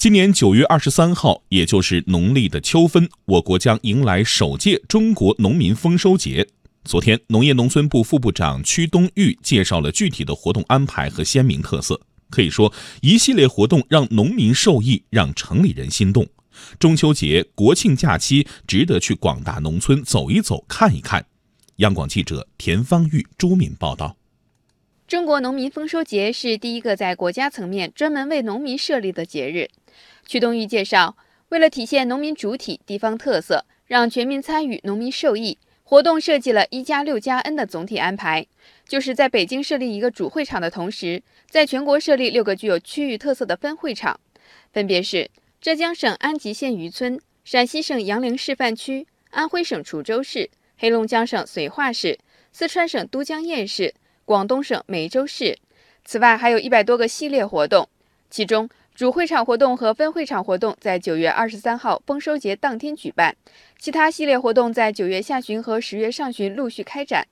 今年九月二十三号，也就是农历的秋分，我国将迎来首届中国农民丰收节。昨天，农业农村部副部长屈东玉介绍了具体的活动安排和鲜明特色。可以说，一系列活动让农民受益，让城里人心动。中秋节、国庆假期值得去广大农村走一走、看一看。央广记者田方玉、朱敏报道。中国农民丰收节是第一个在国家层面专门为农民设立的节日。曲东玉介绍，为了体现农民主体、地方特色，让全民参与、农民受益，活动设计了一加六加 N 的总体安排，就是在北京设立一个主会场的同时，在全国设立六个具有区域特色的分会场，分别是浙江省安吉县渔村、陕西省杨凌示范区、安徽省滁州市、黑龙江省绥化市、四川省都江堰市。广东省梅州市，此外还有一百多个系列活动，其中主会场活动和分会场活动在九月二十三号丰收节当天举办，其他系列活动在九月下旬和十月上旬陆续开展。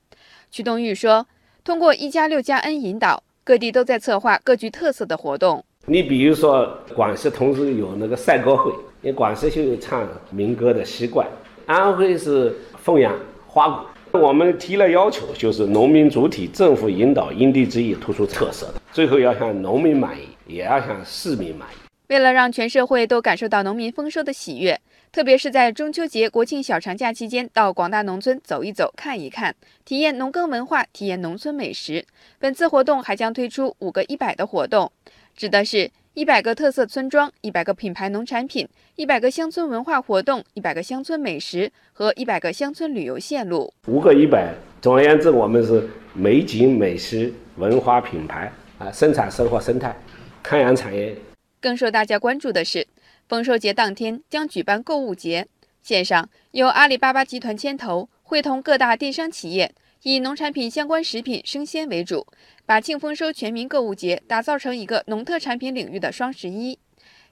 曲东玉说：“通过一加六加 N 引导，各地都在策划各具特色的活动。你比如说广西同时有那个赛歌会，因为广西就有唱民歌的习惯，安徽是凤阳花鼓。”我们提了要求，就是农民主体，政府引导，因地制宜，突出特色。最后要向农民满意，也要向市民满意。为了让全社会都感受到农民丰收的喜悦，特别是在中秋节、国庆小长假期间，到广大农村走一走、看一看，体验农耕文化，体验农村美食。本次活动还将推出五个一百的活动，指的是。一百个特色村庄，一百个品牌农产品，一百个乡村文化活动，一百个乡村美食和一百个乡村旅游线路。五个一百，总而言之，我们是美景、美食、文化、品牌啊，生产生活生态、康养产业。更受大家关注的是，丰收节当天将举办购物节，线上由阿里巴巴集团牵头，会同各大电商企业。以农产品相关食品生鲜为主，把庆丰收全民购物节打造成一个农特产品领域的双十一。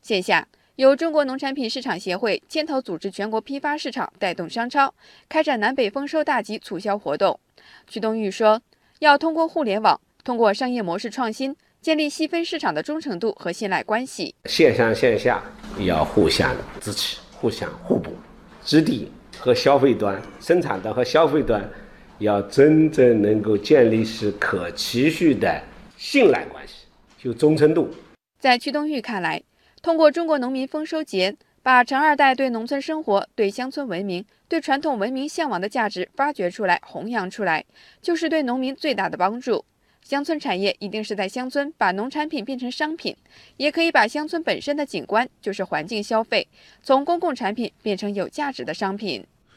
线下由中国农产品市场协会牵头组织全国批发市场带动商超开展南北丰收大集促销活动。曲东玉说，要通过互联网，通过商业模式创新，建立细分市场的忠诚度和信赖关系。线上线下要互相支持，互相互补，质地和消费端、生产端和消费端。要真正能够建立是可持续的信赖关系，就忠诚度。在屈东玉看来，通过中国农民丰收节，把陈二代对农村生活、对乡村文明、对传统文明向往的价值发掘出来、弘扬出来，就是对农民最大的帮助。乡村产业一定是在乡村把农产品变成商品，也可以把乡村本身的景观，就是环境消费，从公共产品变成有价值的商品。